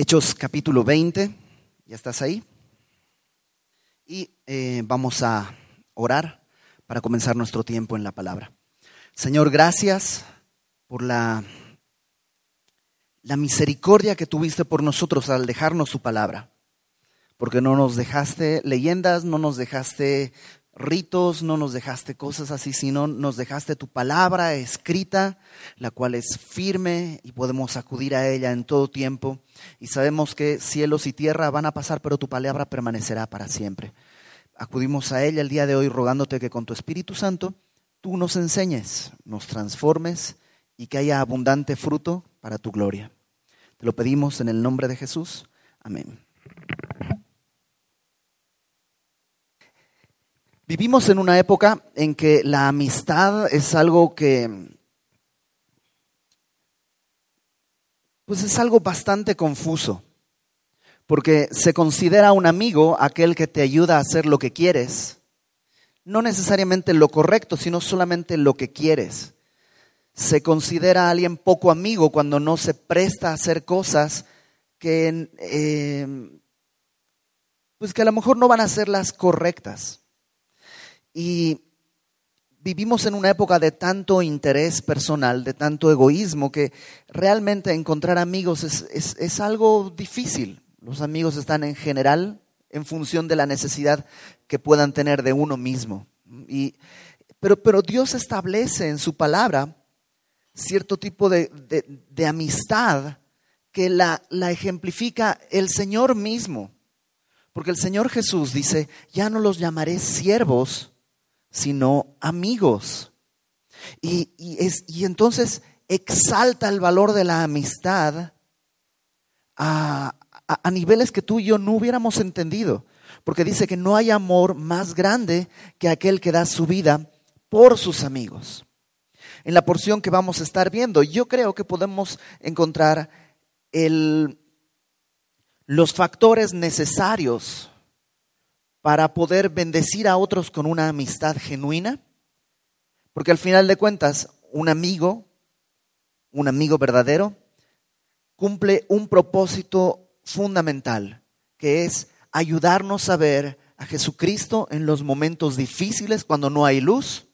Hechos capítulo 20, ¿ya estás ahí? Y eh, vamos a orar para comenzar nuestro tiempo en la palabra. Señor, gracias por la, la misericordia que tuviste por nosotros al dejarnos su palabra, porque no nos dejaste leyendas, no nos dejaste ritos, no nos dejaste cosas así, sino nos dejaste tu palabra escrita, la cual es firme y podemos acudir a ella en todo tiempo. Y sabemos que cielos y tierra van a pasar, pero tu palabra permanecerá para siempre. Acudimos a ella el día de hoy rogándote que con tu Espíritu Santo tú nos enseñes, nos transformes y que haya abundante fruto para tu gloria. Te lo pedimos en el nombre de Jesús. Amén. Vivimos en una época en que la amistad es algo que, pues es algo bastante confuso, porque se considera un amigo aquel que te ayuda a hacer lo que quieres, no necesariamente lo correcto, sino solamente lo que quieres. Se considera alguien poco amigo cuando no se presta a hacer cosas que, eh, pues que a lo mejor no van a ser las correctas. Y vivimos en una época de tanto interés personal, de tanto egoísmo, que realmente encontrar amigos es, algo difícil. Los amigos están en general en función de la necesidad que puedan tener de uno mismo. pero, pero, Dios establece en su palabra cierto tipo de, amistad que la, la ejemplifica el Señor mismo. Porque el Señor Jesús dice, ya no los llamaré siervos, sino amigos. Y, es, y entonces exalta el valor de la amistad a, a, niveles que tú y yo no hubiéramos entendido. Porque dice que no hay amor más grande que aquel que da su vida por sus amigos. En la porción que vamos a estar viendo, yo creo que podemos encontrar el, los factores necesarios para poder bendecir a otros con una amistad genuina? Porque al final de cuentas, un amigo, un amigo verdadero, cumple un propósito fundamental, que es ayudarnos a ver a Jesucristo en los momentos difíciles, cuando no hay luz,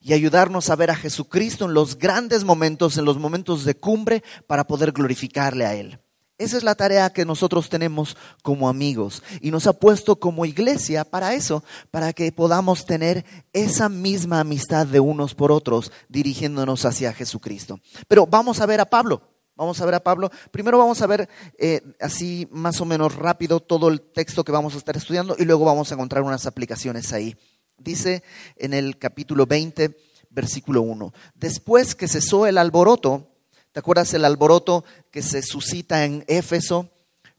y ayudarnos a ver a Jesucristo en los grandes momentos, en los momentos de cumbre, para poder glorificarle a Él. Esa es la tarea que nosotros tenemos como amigos y nos ha puesto como iglesia para eso, para que podamos tener esa misma amistad de unos por otros dirigiéndonos hacia Jesucristo. Pero vamos a ver a Pablo, vamos a ver a Pablo. Primero vamos a ver eh, así más o menos rápido todo el texto que vamos a estar estudiando y luego vamos a encontrar unas aplicaciones ahí. Dice en el capítulo 20, versículo 1, después que cesó el alboroto, ¿Te acuerdas el alboroto que se suscita en Éfeso?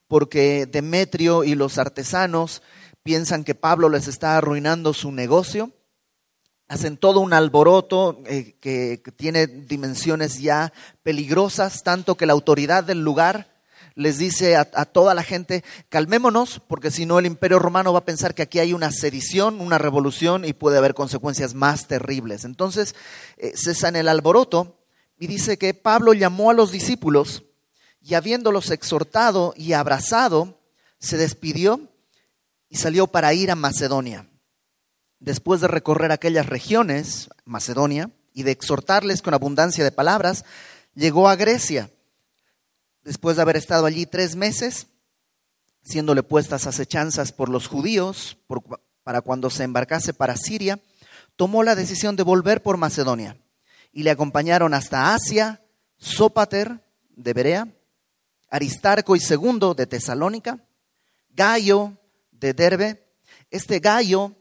Porque Demetrio y los artesanos piensan que Pablo les está arruinando su negocio. Hacen todo un alboroto eh, que, tiene dimensiones ya peligrosas, tanto que la autoridad del lugar les dice a, toda la gente, calmémonos, porque si no el imperio romano va a pensar que aquí hay una sedición, una revolución y puede haber consecuencias más terribles. Entonces eh, cesan el alboroto y dice que Pablo llamó a los discípulos y habiéndolos exhortado y abrazado, se despidió y salió para ir a Macedonia. Después de recorrer aquellas regiones, Macedonia, y de exhortarles con abundancia de palabras, llegó a Grecia. Después de haber estado allí tres meses, siéndole puestas acechanzas por los judíos, para cuando se embarcase para Siria, tomó la decisión de volver por Macedonia y le acompañaron hasta Asia, Sópater de Berea, Aristarco y Segundo de Tesalónica, Gallo de Derbe. Este gallo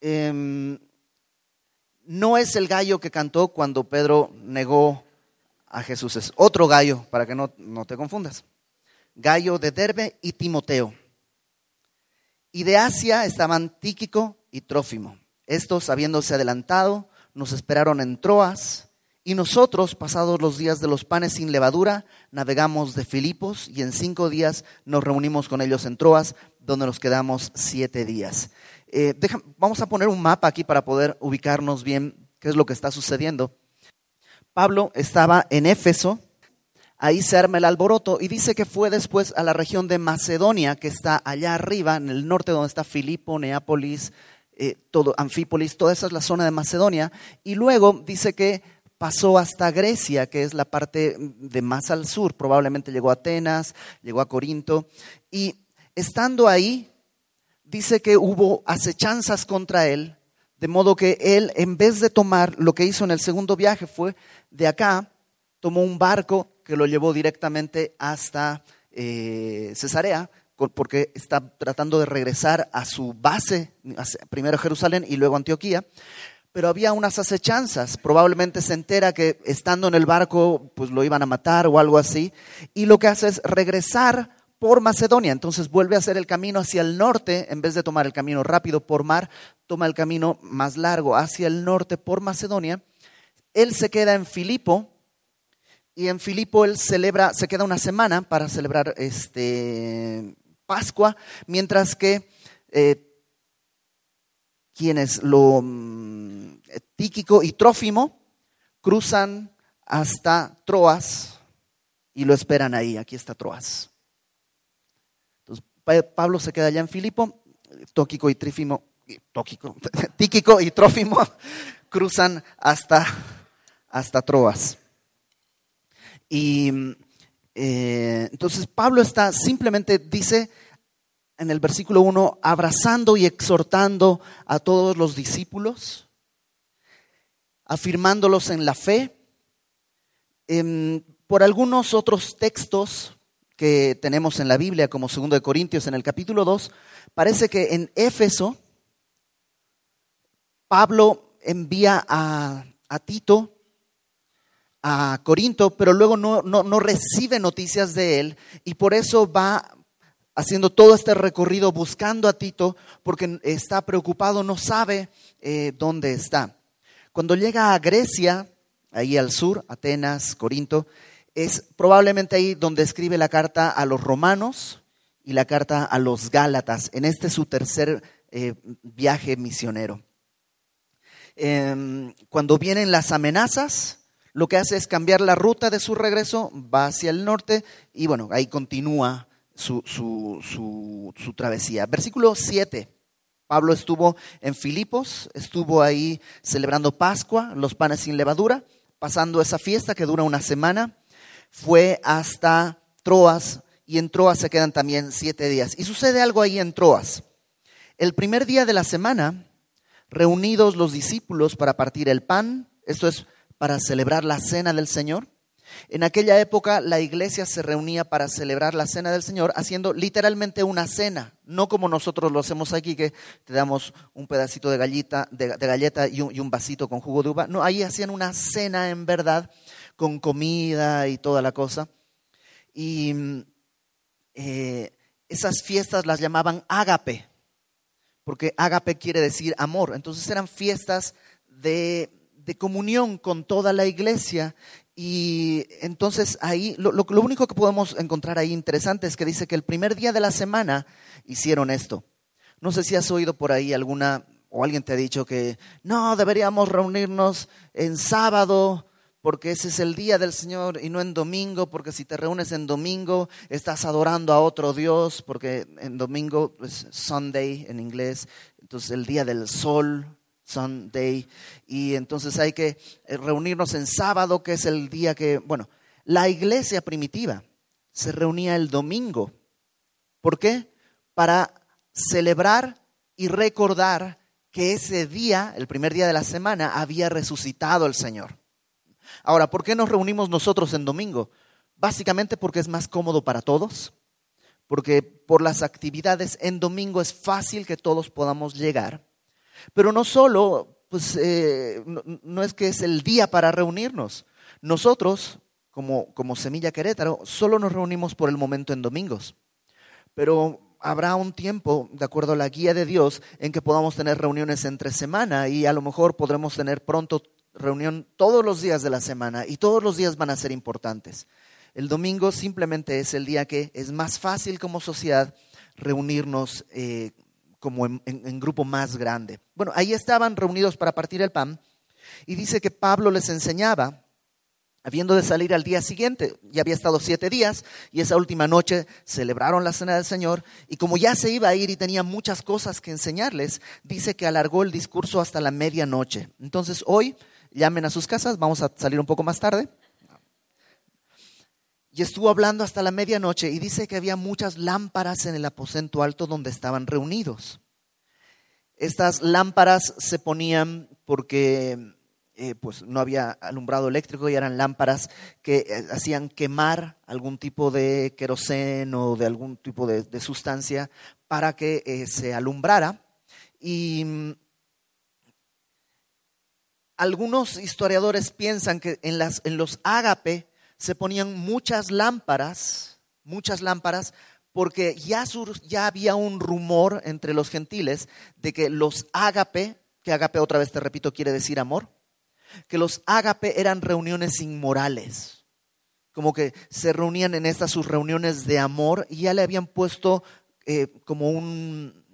em, no es el gallo que cantó cuando Pedro negó a Jesús, es otro gallo, para que no, no te confundas. Gallo de Derbe y Timoteo. Y de Asia estaban Tíquico y Trófimo. Estos, habiéndose adelantado, nos esperaron en Troas, y nosotros, pasados los días de los panes sin levadura, navegamos de Filipos y en cinco días nos reunimos con ellos en Troas, donde nos quedamos siete días. Eh, vamos a poner un mapa aquí para poder ubicarnos bien qué es lo que está sucediendo. Pablo estaba en Éfeso, ahí se arma el alboroto y dice que fue después a la región de Macedonia, que está allá arriba, en el norte donde está Filipo, Neápolis, eh, todo, Anfípolis, toda esa es la zona de Macedonia, y luego dice que pasó hasta Grecia, que es la parte de más al sur, probablemente llegó a Atenas, llegó a Corinto, y estando ahí, dice que hubo acechanzas contra él, de modo que él, en vez de tomar lo que hizo en el segundo viaje, fue de acá, tomó un barco que lo llevó directamente hasta eh, Cesarea, porque está tratando de regresar a su base, primero Jerusalén y luego Antioquía, pero había unas acechanzas, probablemente se entera que estando en el barco pues lo iban a matar o algo así, y lo que hace es regresar por Macedonia, entonces vuelve a hacer el camino hacia el norte, en vez de tomar el camino rápido por mar, toma el camino más largo hacia el norte por Macedonia, él se queda en Filipo, y en Filipo él celebra, se queda una semana para celebrar este, Pascua, mientras que eh, quienes lo mm, Tíquico y Trófimo cruzan hasta Troas y lo esperan ahí. Aquí está Troas. Entonces, Pablo se queda allá en Filipo, Tóquico y Trífimo, Tíquico y Trófimo cruzan hasta, hasta Troas. Y eh, entonces Pablo está simplemente, dice en el versículo 1, abrazando y exhortando a todos los discípulos, afirmándolos en la fe. Em, por algunos otros textos que tenemos en la Biblia, como 2 de Corintios en el capítulo 2, parece que en Éfeso Pablo envía a, a Tito a Corinto, pero luego no, no, recibe noticias de él y por eso va haciendo todo este recorrido buscando a Tito porque está preocupado, no sabe eh, dónde está. Cuando llega a Grecia, ahí al sur, Atenas, Corinto, es probablemente ahí donde escribe la carta a los romanos y la carta a los gálatas, en este su tercer eh, viaje misionero. Em, cuando vienen las amenazas, lo que hace es cambiar la ruta de su regreso, va hacia el norte y bueno, ahí continúa su, travesía. Versículo 7. Pablo estuvo en Filipos, estuvo ahí celebrando Pascua, los panes sin levadura, pasando esa fiesta que dura una semana, fue hasta Troas y en Troas se quedan también siete días. Y sucede algo ahí en Troas. El primer día de la semana, reunidos los discípulos para partir el pan, esto es para celebrar la cena del Señor. En aquella época la iglesia se reunía para celebrar la cena del Señor haciendo literalmente una cena, no como nosotros lo hacemos aquí, que te damos un pedacito de galleta, de, galleta y, un, vasito con jugo de uva. No, ahí hacían una cena en verdad, con comida y toda la cosa. Y eh, esas fiestas las llamaban ágape, porque ágape quiere decir amor. Entonces eran fiestas de de comunión con toda la iglesia. Y entonces ahí, lo, único que podemos encontrar ahí interesante es que dice que el primer día de la semana hicieron esto. No sé si has oído por ahí alguna, o alguien te ha dicho que no, deberíamos reunirnos en sábado porque ese es el día del Señor y no en domingo, porque si te reúnes en domingo estás adorando a otro Dios, porque en domingo es Sunday en inglés, entonces el día del sol, Sunday. Y entonces hay que eh, reunirnos en sábado, que es el día que, bueno, la iglesia primitiva se reunía el domingo. ¿Por qué? Para celebrar y recordar que ese día, el primer día de la semana, había resucitado el Señor. Ahora, ¿por qué nos reunimos nosotros en domingo? Básicamente porque es más cómodo para todos, porque por las actividades en domingo es fácil que todos podamos llegar pero no solo, pues eh, no, es que es el día para reunirnos. Nosotros, como, como Semilla Querétaro, solo nos reunimos por el momento en domingos. Pero habrá un tiempo, de acuerdo a la guía de Dios, en que podamos tener reuniones entre semana y a lo mejor podremos tener pronto reunión todos los días de la semana y todos los días van a ser importantes. El domingo simplemente es el día que es más fácil como sociedad reunirnos eh, como en, grupo más grande. Bueno, ahí estaban reunidos para partir el pan y dice que Pablo les enseñaba habiendo de salir al día siguiente. Ya había estado siete días y esa última noche celebraron la cena del Señor y como ya se iba a ir y tenía muchas cosas que enseñarles, dice que alargó el discurso hasta la medianoche. Entonces hoy llamen a sus casas, vamos a salir un poco más tarde. Y estuvo hablando hasta la medianoche y dice que había muchas lámparas en el aposento alto donde estaban reunidos. Estas lámparas se ponían porque eh, pues no había alumbrado eléctrico y eran lámparas que eh, hacían quemar algún tipo de queroseno o de algún tipo de, sustancia para que eh, se alumbrara. Y mm, algunos historiadores piensan que en, las, en los ágape se ponían muchas lámparas, muchas lámparas, porque ya, ya había un rumor entre los gentiles de que los ágape, que ágape otra vez te repito quiere decir amor, que los ágape eran reuniones inmorales, como que se reunían en estas sus reuniones de amor y ya le habían puesto eh, como un,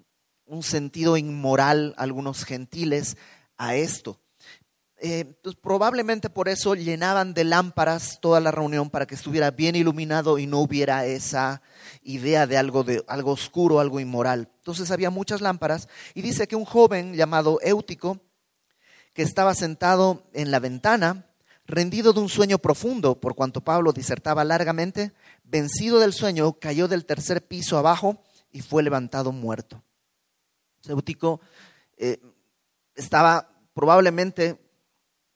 un, sentido inmoral a algunos gentiles a esto. Eh, probablemente por eso llenaban de lámparas toda la reunión para que estuviera bien iluminado y no hubiera esa idea de algo, de algo oscuro, algo inmoral. Entonces había muchas lámparas y dice que un joven llamado Éutico que estaba sentado en la ventana, rendido de un sueño profundo, por cuanto Pablo disertaba largamente, vencido del sueño, cayó del tercer piso abajo y fue levantado muerto. Seútico eh, estaba probablemente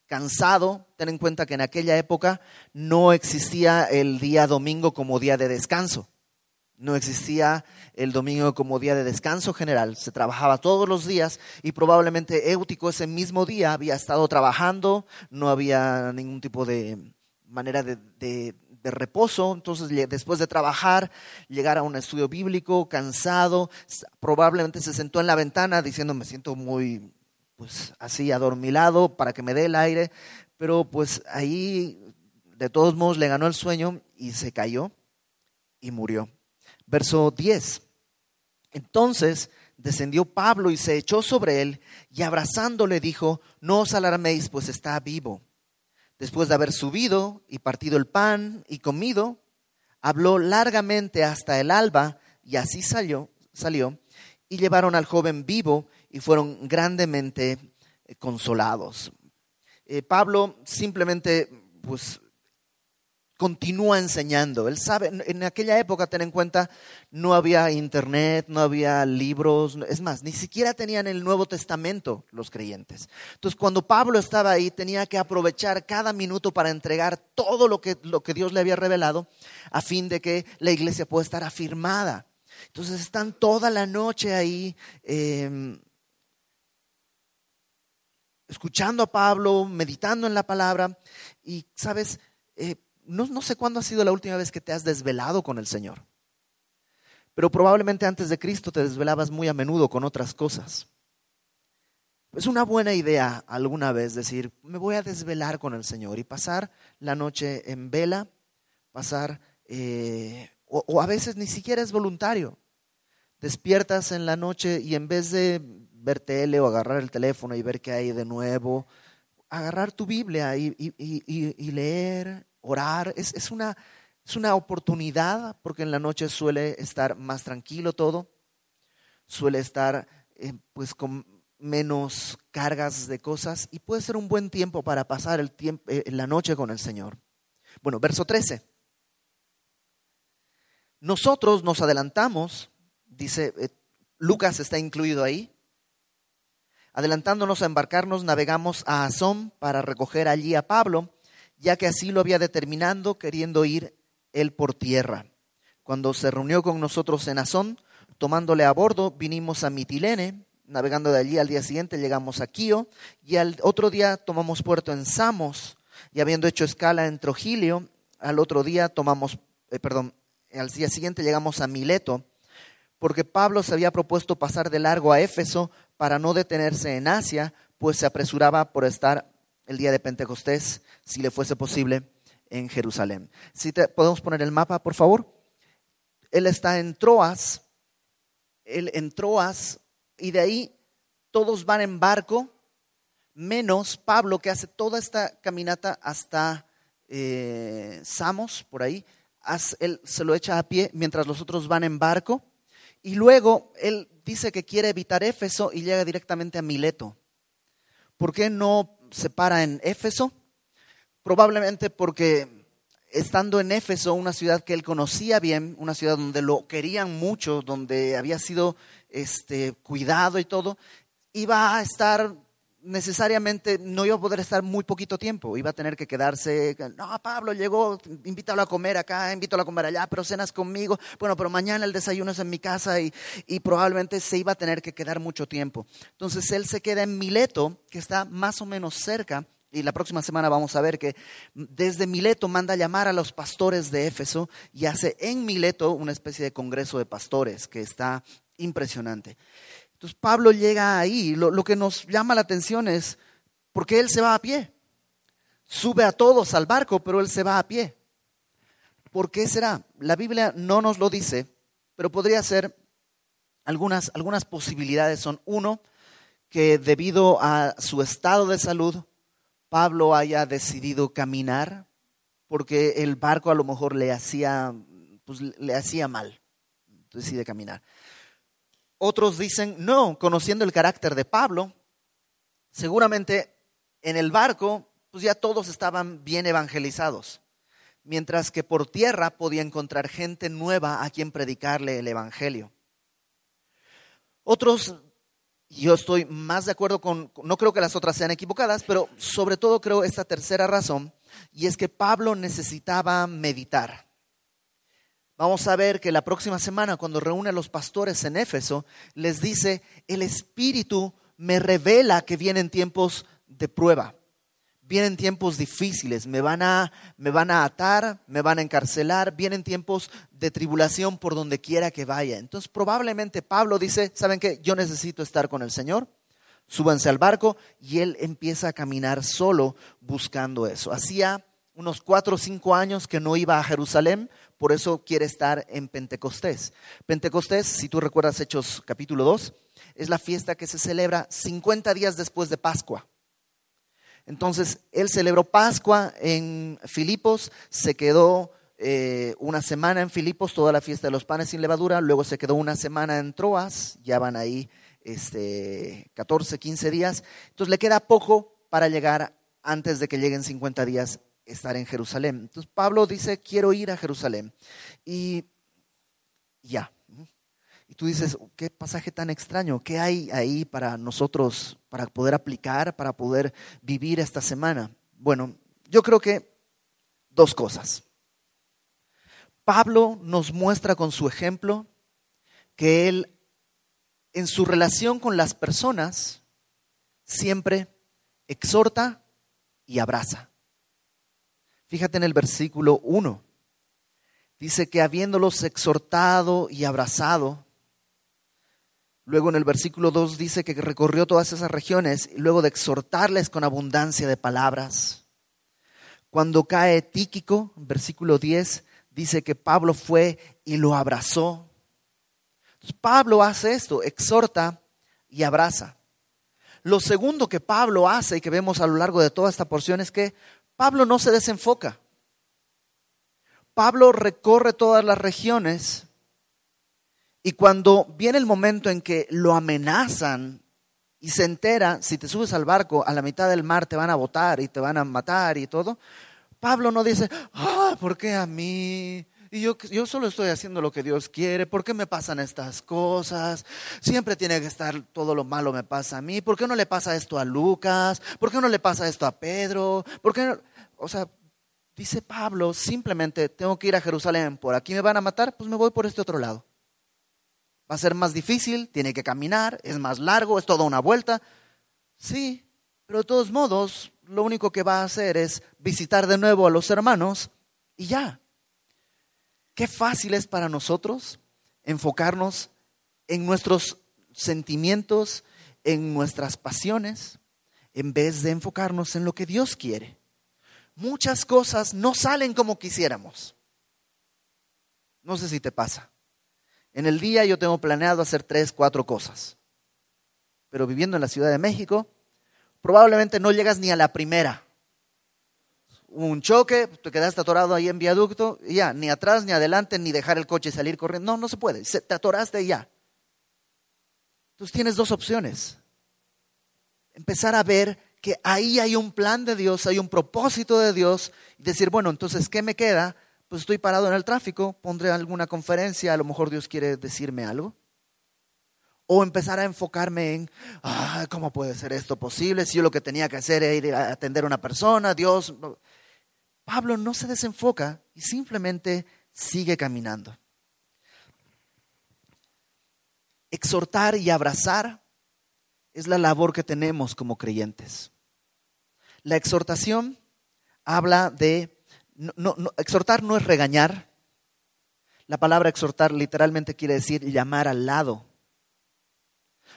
cansado, ten en cuenta que en aquella época no existía el día domingo como día de descanso. No existía el domingo como día de descanso general, se trabajaba todos los días y probablemente Éutico ese mismo día había estado trabajando, no había ningún tipo de manera de, reposo, entonces después de trabajar, llegar a un estudio bíblico, cansado, probablemente se sentó en la ventana diciendo me siento muy, pues así adormilado para que me dé el aire, pero pues ahí de todos modos le ganó el sueño y se cayó y murió. Verso 10. Entonces descendió Pablo y se echó sobre él y abrazándole dijo, no os alarméis, pues está vivo. Después de haber subido y partido el pan y comido, habló largamente hasta el alba y así salió, salió y llevaron al joven vivo y fueron grandemente consolados. Eh, Pablo simplemente pues continúa enseñando. Él sabe, en aquella época, ten en cuenta, no había internet, no había libros, es más, ni siquiera tenían el Nuevo Testamento los creyentes. Entonces, cuando Pablo estaba ahí, tenía que aprovechar cada minuto para entregar todo lo que, lo que Dios le había revelado a fin de que la iglesia pueda estar afirmada. Entonces, están toda la noche ahí. Em, escuchando a Pablo, meditando en la palabra y, ¿sabes? Eh, no, sé cuándo ha sido la última vez que te has desvelado con el Señor, pero probablemente antes de Cristo te desvelabas muy a menudo con otras cosas. Es una buena idea alguna vez decir, me voy a desvelar con el Señor y pasar la noche en vela, pasar, eh, o, o, a veces ni siquiera es voluntario. Despiertas en la noche y en vez de ver tele o agarrar el teléfono y ver qué hay de nuevo, agarrar tu Biblia y, leer orar, es, una, es una oportunidad porque en la noche suele estar más tranquilo todo, suele estar eh, pues con menos cargas de cosas y puede ser un buen tiempo para pasar el tiempo, eh, la noche con el Señor. Bueno, verso 13. Nosotros nos adelantamos, dice, eh, Lucas está incluido ahí, adelantándonos a embarcarnos, navegamos a Azón para recoger allí a Pablo ya que así lo había determinado, queriendo ir él por tierra. Cuando se reunió con nosotros en Azón, tomándole a bordo, vinimos a Mitilene, navegando de allí al día siguiente llegamos a Quío, y al otro día tomamos puerto en Samos, y habiendo hecho escala en Trogilio, al otro día tomamos, eh, perdón, al día siguiente llegamos a Mileto, porque Pablo se había propuesto pasar de largo a Éfeso para no detenerse en Asia, pues se apresuraba por estar el día de Pentecostés, si le fuese posible, en Jerusalén. Si te, podemos poner el mapa, por favor. Él está en Troas, él en Troas, y de ahí todos van en barco, menos Pablo, que hace toda esta caminata hasta eh, Samos, por ahí, él se lo echa a pie mientras los otros van en barco. Y luego él dice que quiere evitar Éfeso y llega directamente a Mileto. ¿Por qué no se para en Éfeso? Probablemente porque estando en Éfeso, una ciudad que él conocía bien, una ciudad donde lo querían mucho, donde había sido este, cuidado y todo, iba a estar necesariamente no iba a poder estar muy poquito tiempo, iba a tener que quedarse, no, Pablo llegó, invítalo a comer acá, invítalo a comer allá, pero cenas conmigo, bueno, pero mañana el desayuno es en mi casa y, y probablemente se iba a tener que quedar mucho tiempo. Entonces él se queda en Mileto, que está más o menos cerca, y la próxima semana vamos a ver que desde Mileto manda llamar a los pastores de Éfeso y hace en Mileto una especie de congreso de pastores que está impresionante. Entonces Pablo llega ahí, lo, que nos llama la atención es, ¿por qué él se va a pie? Sube a todos al barco, pero él se va a pie. ¿Por qué será? La Biblia no nos lo dice, pero podría ser algunas, algunas posibilidades. Son uno, que debido a su estado de salud, Pablo haya decidido caminar, porque el barco a lo mejor le hacía, pues, le hacía mal. Decide caminar. Otros dicen, no, conociendo el carácter de Pablo, seguramente en el barco, pues ya todos estaban bien evangelizados, mientras que por tierra podía encontrar gente nueva a quien predicarle el Evangelio. Otros, yo estoy más de acuerdo con, no creo que las otras sean equivocadas, pero sobre todo creo esta tercera razón, y es que Pablo necesitaba meditar. Vamos a ver que la próxima semana, cuando reúne a los pastores en Éfeso, les dice, el Espíritu me revela que vienen tiempos de prueba, vienen tiempos difíciles, me van a, me van a atar, me van a encarcelar, vienen tiempos de tribulación por donde quiera que vaya. Entonces probablemente Pablo dice, ¿saben qué? Yo necesito estar con el Señor. Súbanse al barco y él empieza a caminar solo buscando eso. Hacía unos cuatro o cinco años que no iba a Jerusalén por eso quiere estar en Pentecostés. Pentecostés, si tú recuerdas Hechos capítulo 2, es la fiesta que se celebra 50 días después de Pascua. Entonces, él celebró Pascua en Filipos, se quedó eh, una semana en Filipos, toda la fiesta de los panes sin levadura, luego se quedó una semana en Troas, ya van ahí este, 14, 15 días. Entonces, le queda poco para llegar antes de que lleguen 50 días estar en Jerusalén. Entonces Pablo dice, quiero ir a Jerusalén. Y ya. Y tú dices, qué pasaje tan extraño, ¿qué hay ahí para nosotros, para poder aplicar, para poder vivir esta semana? Bueno, yo creo que dos cosas. Pablo nos muestra con su ejemplo que él, en su relación con las personas, siempre exhorta y abraza. Fíjate en el versículo 1. Dice que habiéndolos exhortado y abrazado, luego en el versículo 2 dice que recorrió todas esas regiones y luego de exhortarles con abundancia de palabras. Cuando cae Tíquico, versículo 10, dice que Pablo fue y lo abrazó. Pablo hace esto, exhorta y abraza. Lo segundo que Pablo hace y que vemos a lo largo de toda esta porción es que Pablo no se desenfoca. Pablo recorre todas las regiones y cuando viene el momento en que lo amenazan y se entera, si te subes al barco a la mitad del mar te van a botar y te van a matar y todo, Pablo no dice, ah, ¿por qué a mí? Y yo, yo solo estoy haciendo lo que Dios quiere. ¿Por qué me pasan estas cosas? Siempre tiene que estar todo lo malo me pasa a mí. ¿Por qué no le pasa esto a Lucas? ¿Por qué no le pasa esto a Pedro? ¿Por qué no? O sea, dice Pablo, simplemente tengo que ir a Jerusalén. ¿Por aquí me van a matar? Pues me voy por este otro lado. Va a ser más difícil, tiene que caminar, es más largo, es toda una vuelta. Sí, pero de todos modos, lo único que va a hacer es visitar de nuevo a los hermanos y ya. Qué fácil es para nosotros enfocarnos en nuestros sentimientos, en nuestras pasiones, en vez de enfocarnos en lo que Dios quiere. Muchas cosas no salen como quisiéramos. No sé si te pasa. En el día yo tengo planeado hacer tres, cuatro cosas. Pero viviendo en la Ciudad de México, probablemente no llegas ni a la primera. Un choque, te quedaste atorado ahí en viaducto, y ya, ni atrás ni adelante, ni dejar el coche y salir corriendo. No, no se puede, te atoraste y ya. Entonces tienes dos opciones. Empezar a ver que ahí hay un plan de Dios, hay un propósito de Dios, y decir, bueno, entonces, ¿qué me queda? Pues estoy parado en el tráfico, pondré alguna conferencia, a lo mejor Dios quiere decirme algo. O empezar a enfocarme en, ¿cómo puede ser esto posible? Si yo lo que tenía que hacer era ir a atender a una persona, Dios. Pablo no se desenfoca y simplemente sigue caminando. Exhortar y abrazar es la labor que tenemos como creyentes. La exhortación habla de, exhortar no es regañar. La palabra exhortar literalmente quiere decir llamar al lado.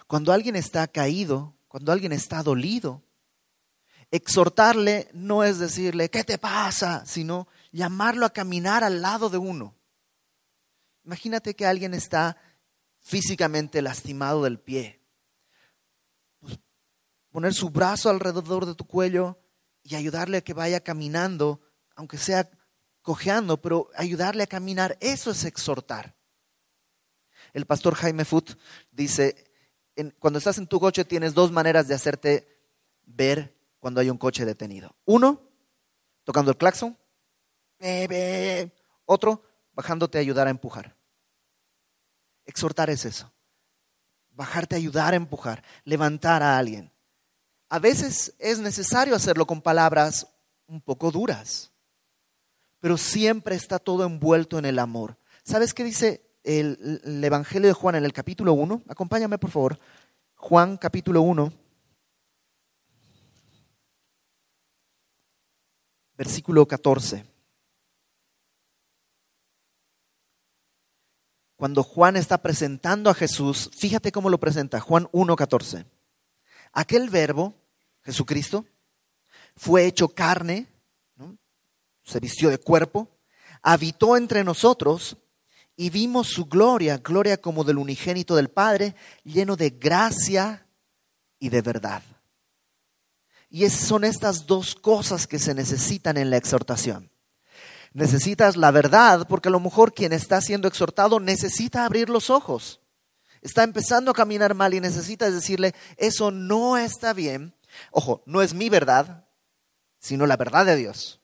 Cuando alguien está caído, cuando alguien está dolido, exhortarle no es decirle, ¿qué te pasa? sino llamarlo a caminar al lado de uno. Imagínate que alguien está físicamente lastimado del pie. Pues, poner su brazo alrededor de tu cuello y ayudarle a que vaya caminando, aunque sea cojeando, pero ayudarle a caminar, eso es exhortar. El pastor Jaime Foot dice, cuando estás en tu coche tienes dos maneras de hacerte ver cuando hay un coche detenido. Uno, tocando el claxon. Otro, bajándote a ayudar a empujar. Exhortar es eso. Bajarte a ayudar a empujar, levantar a alguien. A veces es necesario hacerlo con palabras un poco duras, pero siempre está todo envuelto en el amor. ¿Sabes qué dice el, el Evangelio de Juan en el capítulo 1? Acompáñame, por favor. Juan capítulo 1, versículo 14. Cuando Juan está presentando a Jesús, fíjate cómo lo presenta, Juan 1.14. Aquel verbo, Jesucristo, fue hecho carne, se vistió de cuerpo, habitó entre nosotros y vimos su gloria, gloria como del unigénito del Padre, lleno de gracia y de verdad. Y son estas dos cosas que se necesitan en la exhortación. Necesitas la verdad, porque a lo mejor quien está siendo exhortado necesita abrir los ojos. Está empezando a caminar mal y necesitas decirle, eso no está bien. Ojo, no es mi verdad, sino la verdad de Dios.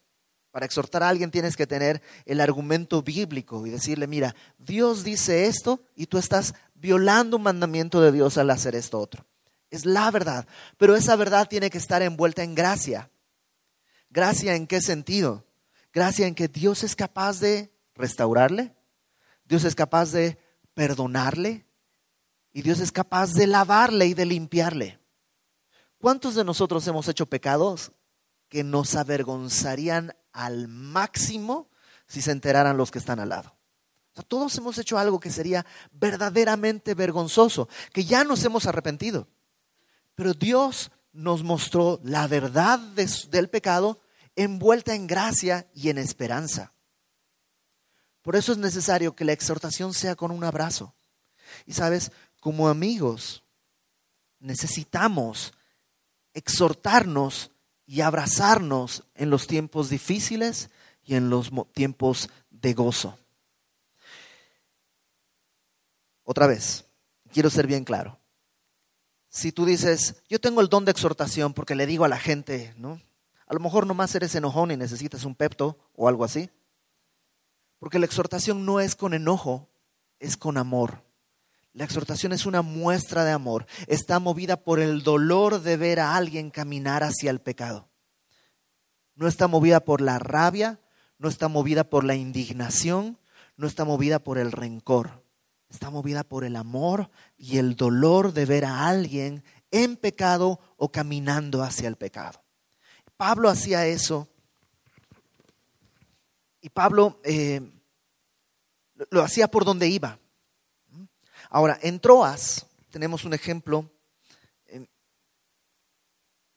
Para exhortar a alguien tienes que tener el argumento bíblico y decirle, mira, Dios dice esto y tú estás violando un mandamiento de Dios al hacer esto otro. Es la verdad, pero esa verdad tiene que estar envuelta en gracia. ¿Gracia en qué sentido? Gracia en que Dios es capaz de restaurarle, Dios es capaz de perdonarle y Dios es capaz de lavarle y de limpiarle. ¿Cuántos de nosotros hemos hecho pecados que nos avergonzarían al máximo si se enteraran los que están al lado. todos hemos hecho algo que sería verdaderamente vergonzoso, que ya nos hemos arrepentido. Pero Dios nos mostró la verdad del pecado envuelta en gracia y en esperanza. Por eso es necesario que la exhortación sea con un abrazo. Y sabes, como amigos, necesitamos exhortarnos y abrazarnos en los tiempos difíciles y en los tiempos de gozo. Otra vez, quiero ser bien claro. Si tú dices, yo tengo el don de exhortación porque le digo a la gente, ¿no? A lo mejor nomás eres enojón y necesitas un pepto o algo así. Porque la exhortación no es con enojo, es con amor. La exhortación es una muestra de amor. Está movida por el dolor de ver a alguien caminar hacia el pecado. No está movida por la rabia, no está movida por la indignación, no está movida por el rencor. Está movida por el amor y el dolor de ver a alguien en pecado o caminando hacia el pecado. Pablo hacía eso. Y Pablo eh, lo hacía por donde iba. Ahora, en Troas tenemos un ejemplo eh,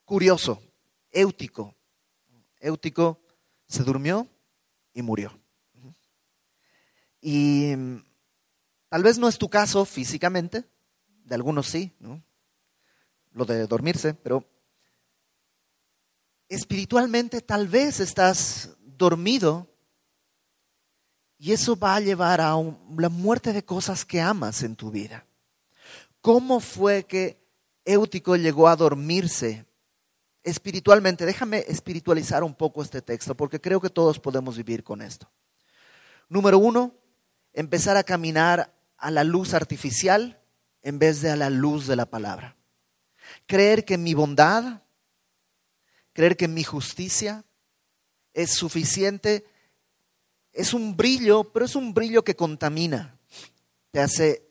curioso, éutico. Éutico se durmió y murió. Y tal vez no es tu caso físicamente, de algunos sí, ¿no? lo de dormirse, pero espiritualmente tal vez estás dormido y eso va a llevar a la muerte de cosas que amas en tu vida. ¿Cómo fue que Éutico llegó a dormirse espiritualmente? Déjame espiritualizar un poco este texto porque creo que todos podemos vivir con esto. Número uno, empezar a caminar a la luz artificial en vez de a la luz de la palabra. Creer que mi bondad, creer que mi justicia es suficiente es un brillo, pero es un brillo que contamina. Te hace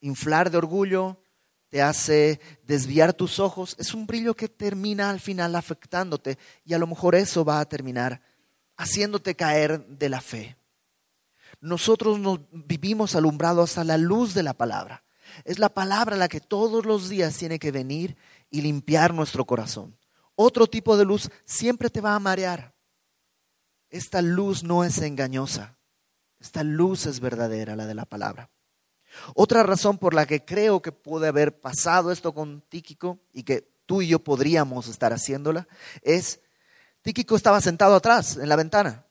inflar de orgullo, te hace desviar tus ojos. Es un brillo que termina al final afectándote y a lo mejor eso va a terminar haciéndote caer de la fe. Nosotros nos vivimos alumbrados a la luz de la palabra. Es la palabra la que todos los días tiene que venir y limpiar nuestro corazón. Otro tipo de luz siempre te va a marear. Esta luz no es engañosa. Esta luz es verdadera, la de la palabra. Otra razón por la que creo que puede haber pasado esto con Tíquico y que tú y yo podríamos estar haciéndola es, Tíquico estaba sentado atrás en la ventana.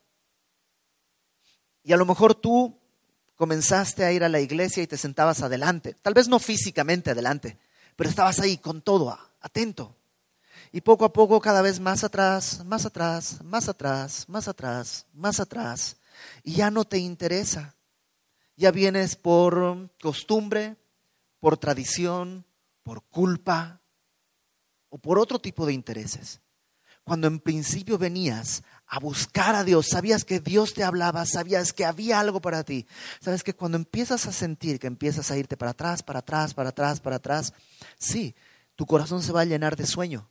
Y a lo mejor tú comenzaste a ir a la iglesia y te sentabas adelante. Tal vez no físicamente adelante, pero estabas ahí con todo, atento. Y poco a poco cada vez más atrás, más atrás, más atrás, más atrás, más atrás. Y ya no te interesa. Ya vienes por costumbre, por tradición, por culpa o por otro tipo de intereses. Cuando en principio venías a buscar a Dios, sabías que Dios te hablaba, sabías que había algo para ti. Sabes que cuando empiezas a sentir que empiezas a irte para atrás, para atrás, para atrás, para atrás, sí, tu corazón se va a llenar de sueño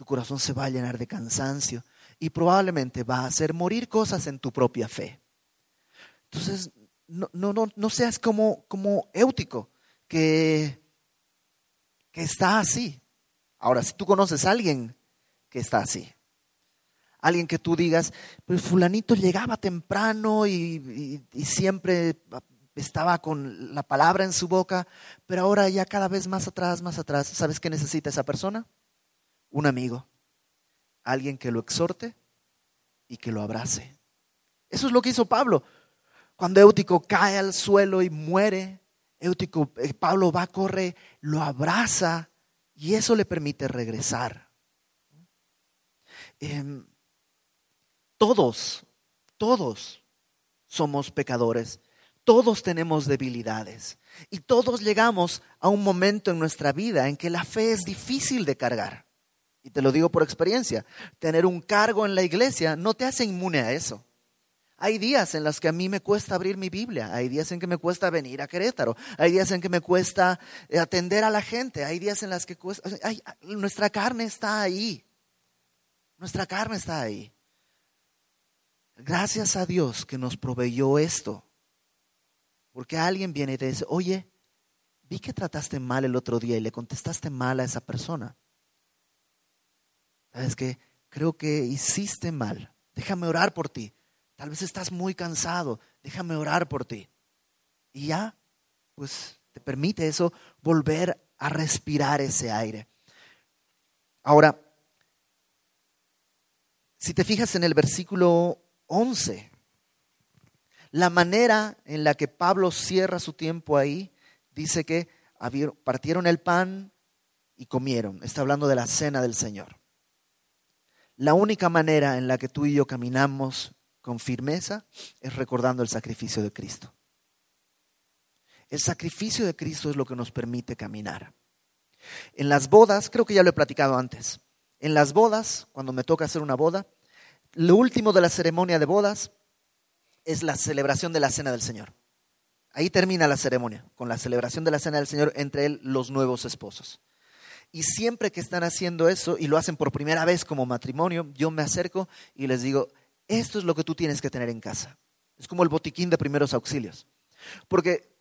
tu corazón se va a llenar de cansancio y probablemente va a hacer morir cosas en tu propia fe. Entonces, no, no, no, no seas como, como Éutico, que, que está así. Ahora, si tú conoces a alguien que está así, alguien que tú digas, pues fulanito llegaba temprano y, siempre estaba con la palabra en su boca, pero ahora ya cada vez más atrás, más atrás, ¿sabes qué necesita esa persona? un amigo, alguien que lo exhorte y que lo abrace. Eso es lo que hizo Pablo. Cuando Éutico cae al suelo y muere, Éutico, eh, Pablo va, corre, lo abraza y eso le permite regresar. Em, todos, todos somos pecadores, todos tenemos debilidades y todos llegamos a un momento en nuestra vida en que la fe es difícil de cargar. Y te lo digo por experiencia, tener un cargo en la iglesia no te hace inmune a eso. Hay días en los que a mí me cuesta abrir mi Biblia, hay días en que me cuesta venir a Querétaro, hay días en que me cuesta eh, atender a la gente, hay días en las que cuesta... nuestra carne está ahí, nuestra carne está ahí. Gracias a Dios que nos proveyó esto, porque alguien viene y te dice, oye, vi que trataste mal el otro día y le contestaste mal a esa persona. ¿Sabes qué? Creo que hiciste mal. Déjame orar por ti. Tal vez estás muy cansado. Déjame orar por ti. Y ya, pues te permite eso volver a respirar ese aire. Ahora, si te fijas en el versículo 11, la manera en la que Pablo cierra su tiempo ahí, dice que partieron el pan y comieron. Está hablando de la cena del Señor. La única manera en la que tú y yo caminamos con firmeza es recordando el sacrificio de Cristo. El sacrificio de Cristo es lo que nos permite caminar. En las bodas, creo que ya lo he platicado antes, en las bodas, cuando me toca hacer una boda, lo último de la ceremonia de bodas es la celebración de la cena del Señor. Ahí termina la ceremonia, con la celebración de la cena del Señor entre los nuevos esposos. Y siempre que están haciendo eso y lo hacen por primera vez como matrimonio, yo me acerco y les digo, esto es lo que tú tienes que tener en casa. Es como el botiquín de primeros auxilios. Porque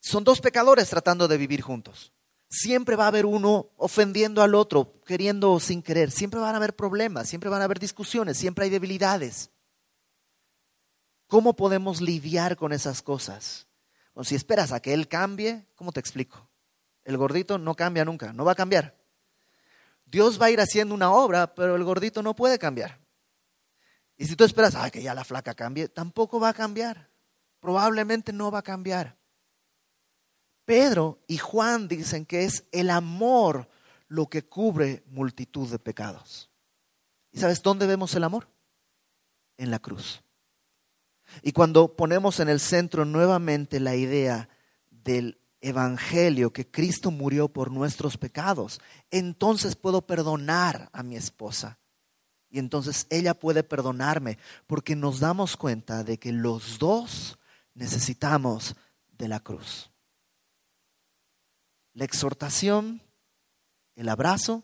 son dos pecadores tratando de vivir juntos. Siempre va a haber uno ofendiendo al otro, queriendo o sin querer. Siempre van a haber problemas, siempre van a haber discusiones, siempre hay debilidades. ¿Cómo podemos lidiar con esas cosas? Si esperas a que él cambie, ¿cómo te explico? El gordito no cambia nunca, no va a cambiar. Dios va a ir haciendo una obra, pero el gordito no puede cambiar. Y si tú esperas, ay, que ya la flaca cambie, tampoco va a cambiar. Probablemente no va a cambiar. Pedro y Juan dicen que es el amor lo que cubre multitud de pecados. ¿Y sabes dónde vemos el amor? En la cruz. Y cuando ponemos en el centro nuevamente la idea del evangelio, que Cristo murió por nuestros pecados, entonces puedo perdonar a mi esposa. Y entonces ella puede perdonarme, porque nos damos cuenta de que los dos necesitamos de la cruz. La exhortación, el abrazo,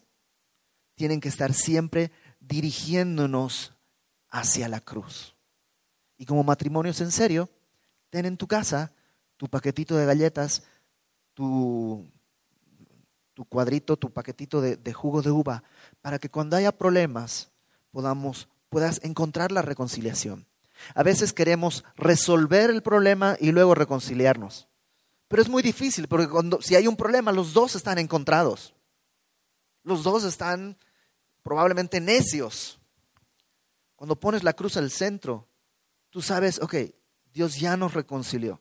tienen que estar siempre dirigiéndonos hacia la cruz. Y como matrimonios en serio, ten en tu casa tu paquetito de galletas tu, tu cuadrito, tu paquetito de, jugo de uva, para que cuando haya problemas podamos, puedas encontrar la reconciliación. A veces queremos resolver el problema y luego reconciliarnos. Pero es muy difícil, porque cuando, si hay un problema, los dos están encontrados. Los dos están probablemente necios. Cuando pones la cruz al centro, tú sabes, ok, Dios ya nos reconcilió.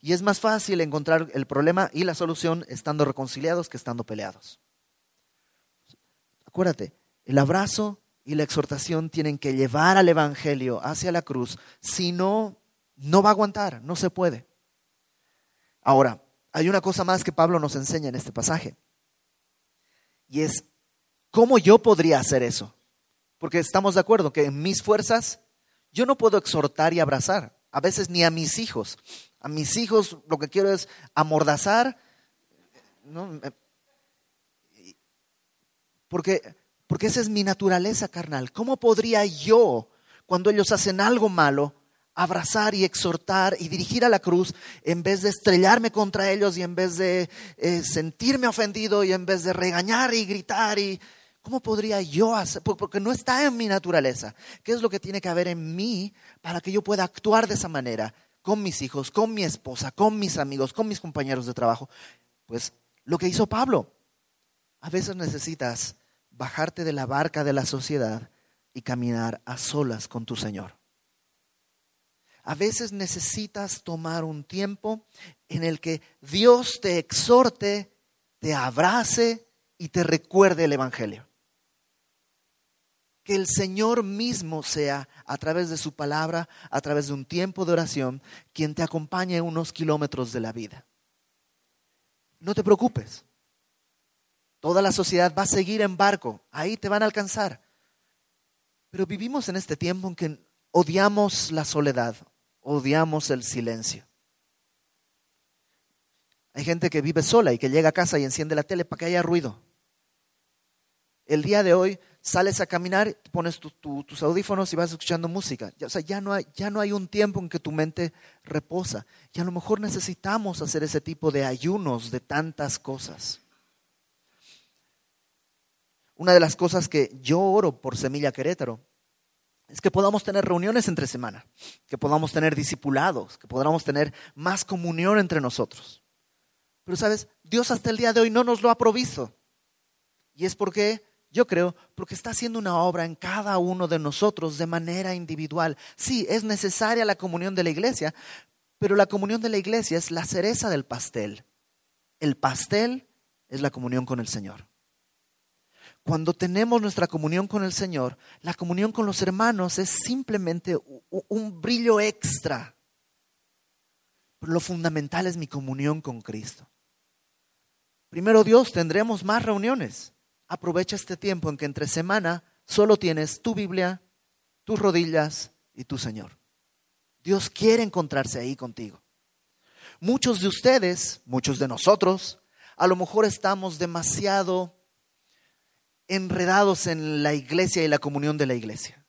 Y es más fácil encontrar el problema y la solución estando reconciliados que estando peleados. Acuérdate, el abrazo y la exhortación tienen que llevar al Evangelio hacia la cruz, si no, no va a aguantar, no se puede. Ahora, hay una cosa más que Pablo nos enseña en este pasaje, y es cómo yo podría hacer eso. Porque estamos de acuerdo que en mis fuerzas yo no puedo exhortar y abrazar, a veces ni a mis hijos. A mis hijos lo que quiero es amordazar. Porque, porque esa es mi naturaleza carnal. ¿Cómo podría yo, cuando ellos hacen algo malo, abrazar y exhortar y dirigir a la cruz en vez de estrellarme contra ellos y en vez de eh, sentirme ofendido y en vez de regañar y gritar y ¿cómo podría yo hacer? Porque no está en mi naturaleza. ¿Qué es lo que tiene que haber en mí para que yo pueda actuar de esa manera? con mis hijos, con mi esposa, con mis amigos, con mis compañeros de trabajo. Pues lo que hizo Pablo. A veces necesitas bajarte de la barca de la sociedad y caminar a solas con tu Señor. A veces necesitas tomar un tiempo en el que Dios te exhorte, te abrace y te recuerde el Evangelio que el Señor mismo sea, a través de su palabra, a través de un tiempo de oración, quien te acompañe unos kilómetros de la vida. No te preocupes. Toda la sociedad va a seguir en barco, ahí te van a alcanzar. Pero vivimos en este tiempo en que odiamos la soledad, odiamos el silencio. Hay gente que vive sola y que llega a casa y enciende la tele para que haya ruido. El día de hoy sales a caminar, pones tus audífonos y vas escuchando música. O sea, ya no, hay, ya no hay un tiempo en que tu mente reposa. Y a lo mejor necesitamos hacer ese tipo de ayunos de tantas cosas. Una de las cosas que yo oro por Semilla Querétaro es que podamos tener reuniones entre semana, que podamos tener discipulados, que podamos tener más comunión entre nosotros. Pero sabes, Dios hasta el día de hoy no nos lo ha provisto. Y es porque yo creo, porque está haciendo una obra en cada uno de nosotros de manera individual. Sí, es necesaria la comunión de la iglesia, pero la comunión de la iglesia es la cereza del pastel. El pastel es la comunión con el Señor. Cuando tenemos nuestra comunión con el Señor, la comunión con los hermanos es simplemente un brillo extra. Lo fundamental es mi comunión con Cristo. Primero Dios, tendremos más reuniones aprovecha este tiempo en que entre semana solo tienes tu Biblia, tus rodillas y tu Señor. Dios quiere encontrarse ahí contigo. Muchos de ustedes, muchos de nosotros, a lo mejor estamos demasiado enredados en la iglesia y la comunión de la iglesia.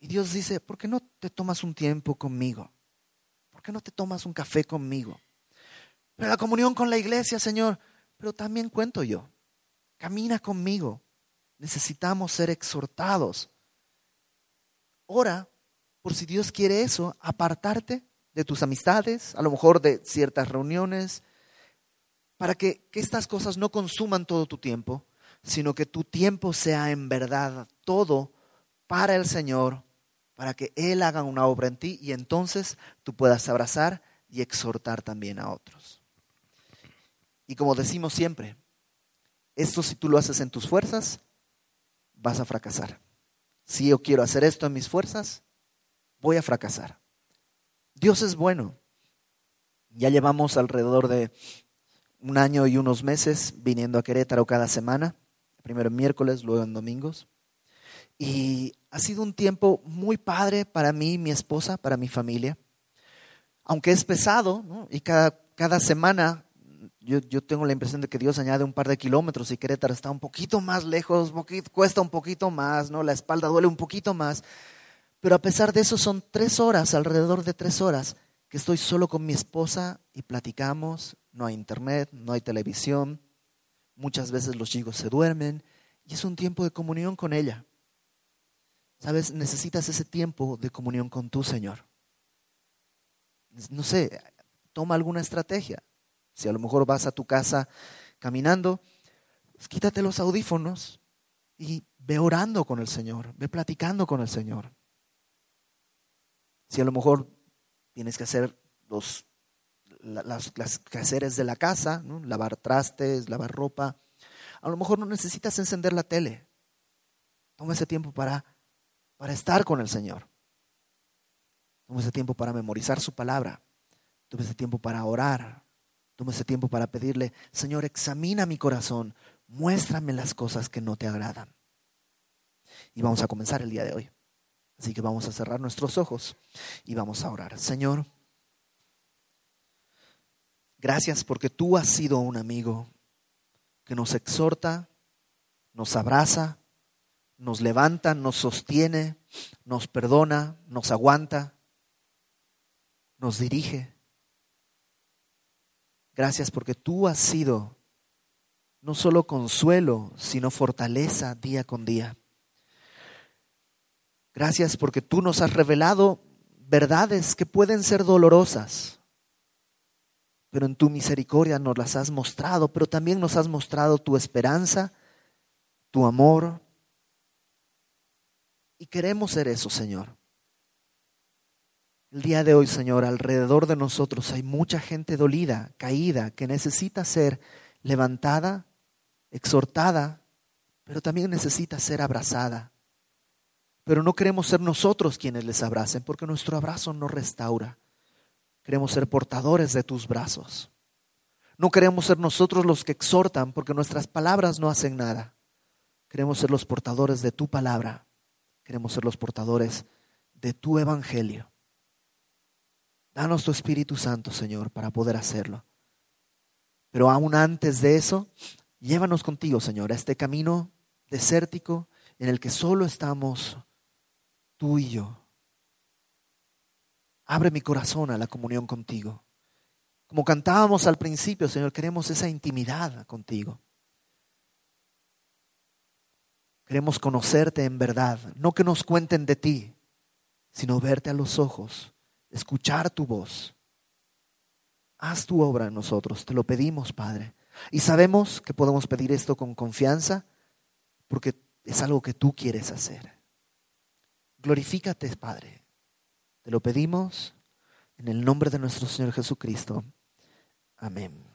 Y Dios dice, ¿por qué no te tomas un tiempo conmigo? ¿Por qué no te tomas un café conmigo? Pero la comunión con la iglesia, Señor, pero también cuento yo. Camina conmigo. Necesitamos ser exhortados. Ora por si Dios quiere eso, apartarte de tus amistades, a lo mejor de ciertas reuniones, para que, que estas cosas no consuman todo tu tiempo, sino que tu tiempo sea en verdad todo para el Señor, para que Él haga una obra en ti y entonces tú puedas abrazar y exhortar también a otros. Y como decimos siempre, esto si tú lo haces en tus fuerzas, vas a fracasar. Si yo quiero hacer esto en mis fuerzas, voy a fracasar. Dios es bueno. Ya llevamos alrededor de un año y unos meses viniendo a Querétaro cada semana, primero en miércoles, luego en domingos. Y ha sido un tiempo muy padre para mí, mi esposa, para mi familia. Aunque es pesado, y cada, cada semana yo, yo, tengo la impresión de que Dios añade un par de kilómetros y Querétaro está un poquito más lejos, cuesta un poquito más, ¿no? la espalda duele un poquito más. Pero a pesar de eso son tres horas, alrededor de tres horas, que estoy solo con mi esposa y platicamos, no hay internet, no hay televisión, muchas veces los chicos se duermen y es un tiempo de comunión con ella. Sabes, necesitas ese tiempo de comunión con tu Señor. No sé, toma alguna estrategia. Si a lo mejor vas a tu casa caminando, pues quítate los audífonos y ve orando con el Señor, ve platicando con el Señor. Si a lo mejor tienes que hacer los las, las quehaceres de la casa, lavar trastes, lavar ropa. A lo mejor no necesitas encender la tele. Toma ese tiempo para, para estar con el Señor. Toma ese tiempo para memorizar su palabra. Toma ese tiempo para orar. Toma ese tiempo para pedirle, Señor, examina mi corazón, muéstrame las cosas que no te agradan. Y vamos a comenzar el día de hoy. Así que vamos a cerrar nuestros ojos y vamos a orar. Señor, Gracias porque tú has sido un amigo que nos exhorta, nos abraza, nos levanta, nos sostiene, nos perdona, nos aguanta, nos dirige. Gracias porque tú has sido no solo consuelo, sino fortaleza día con día. Gracias porque tú nos has revelado verdades que pueden ser dolorosas, pero en tu misericordia nos las has mostrado, pero también nos has mostrado tu esperanza, tu amor. Y queremos ser eso, Señor. El día de hoy, Señor, alrededor de nosotros hay mucha gente dolida, caída, que necesita ser levantada, exhortada, pero también necesita ser abrazada. Pero no queremos ser nosotros quienes les abracen, porque nuestro abrazo no restaura. Queremos ser portadores de tus brazos. No queremos ser nosotros los que exhortan porque nuestras palabras no hacen nada. Queremos ser los portadores de tu palabra. Queremos ser los portadores de tu evangelio. Danos tu Espíritu Santo, Señor, para poder hacerlo. Pero aún antes de eso, llévanos contigo, Señor, a este camino desértico en el que solo estamos tú y yo. Abre mi corazón a la comunión contigo. Como cantábamos al principio, Señor, queremos esa intimidad contigo. Queremos conocerte en verdad, no que nos cuenten de ti, sino verte a los ojos, escuchar tu voz. Haz tu obra en nosotros, te lo pedimos, Padre. Y sabemos que podemos pedir esto con confianza porque es algo que tú quieres hacer. Glorifícate, Padre. Te lo pedimos en el nombre de nuestro Señor Jesucristo. Amén.